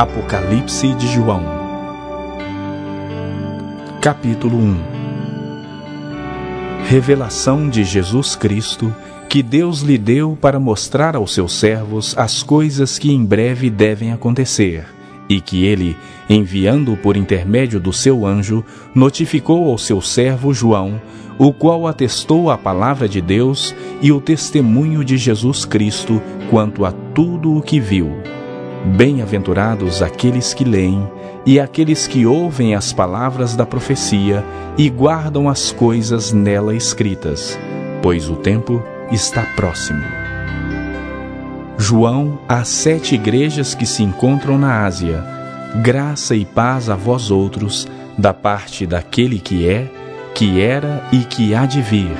Apocalipse de João, capítulo 1 Revelação de Jesus Cristo que Deus lhe deu para mostrar aos seus servos as coisas que em breve devem acontecer, e que ele, enviando por intermédio do seu anjo, notificou ao seu servo João, o qual atestou a palavra de Deus e o testemunho de Jesus Cristo quanto a tudo o que viu Bem-aventurados aqueles que leem e aqueles que ouvem as palavras da profecia e guardam as coisas nela escritas, pois o tempo está próximo. João às sete igrejas que se encontram na Ásia, graça e paz a vós outros, da parte daquele que é, que era e que há de vir,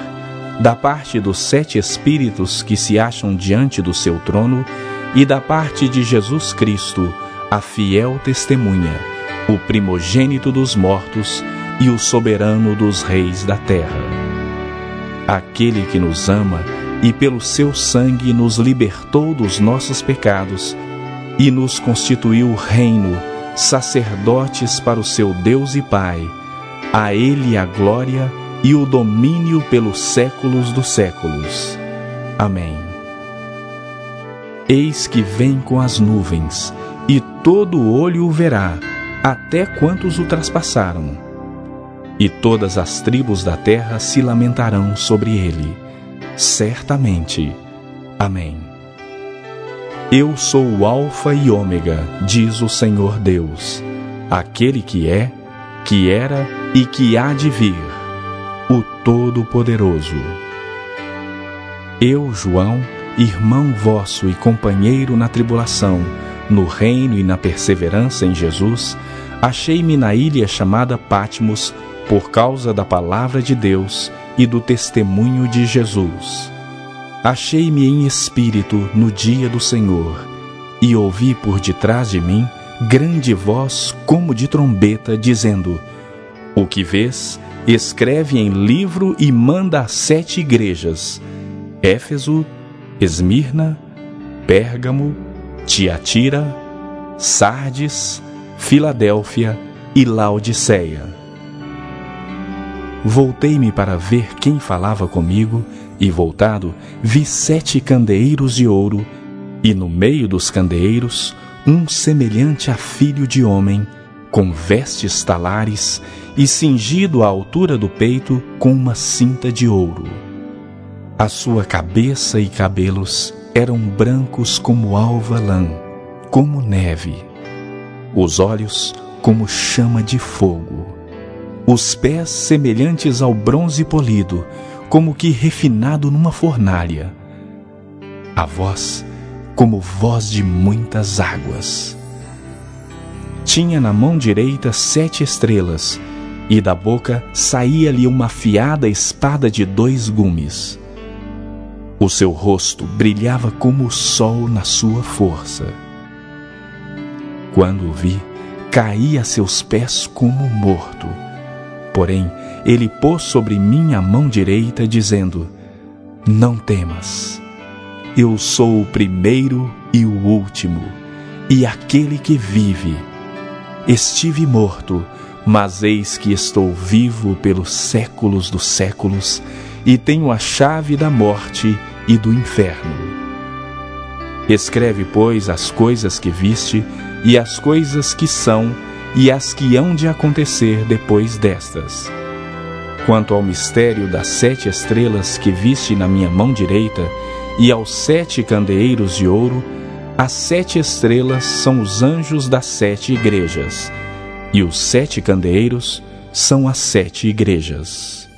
da parte dos sete espíritos que se acham diante do seu trono e da parte de Jesus Cristo, a fiel testemunha, o primogênito dos mortos e o soberano dos reis da terra. Aquele que nos ama e pelo seu sangue nos libertou dos nossos pecados e nos constituiu reino, sacerdotes para o seu Deus e Pai. A ele a glória e o domínio pelos séculos dos séculos. Amém. Eis que vem com as nuvens, e todo olho o verá, até quantos o traspassaram. E todas as tribos da terra se lamentarão sobre ele. Certamente. Amém. Eu sou o Alfa e Ômega, diz o Senhor Deus, aquele que é, que era e que há de vir, o Todo-Poderoso. Eu, João, irmão vosso e companheiro na tribulação, no reino e na perseverança em Jesus, achei-me na ilha chamada Patmos por causa da palavra de Deus e do testemunho de Jesus. Achei-me em espírito no dia do Senhor e ouvi por detrás de mim grande voz como de trombeta dizendo: O que vês, escreve em livro e manda a sete igrejas: Éfeso, Esmirna, Pérgamo, Tiatira, Sardes, Filadélfia e Laodiceia. Voltei-me para ver quem falava comigo, e voltado, vi sete candeeiros de ouro, e no meio dos candeeiros, um semelhante a filho de homem, com vestes talares e cingido à altura do peito com uma cinta de ouro. A sua cabeça e cabelos eram brancos como alva lã, como neve. Os olhos como chama de fogo. Os pés semelhantes ao bronze polido, como que refinado numa fornalha. A voz como voz de muitas águas. Tinha na mão direita sete estrelas, e da boca saía-lhe uma afiada espada de dois gumes o seu rosto brilhava como o sol na sua força. Quando o vi, caí a seus pés como morto. Porém, ele pôs sobre mim a mão direita, dizendo: Não temas. Eu sou o primeiro e o último, e aquele que vive. Estive morto, mas eis que estou vivo pelos séculos dos séculos, e tenho a chave da morte e do inferno. Escreve, pois, as coisas que viste, e as coisas que são, e as que hão de acontecer depois destas. Quanto ao mistério das sete estrelas que viste na minha mão direita, e aos sete candeeiros de ouro, as sete estrelas são os anjos das sete igrejas, e os sete candeeiros são as sete igrejas.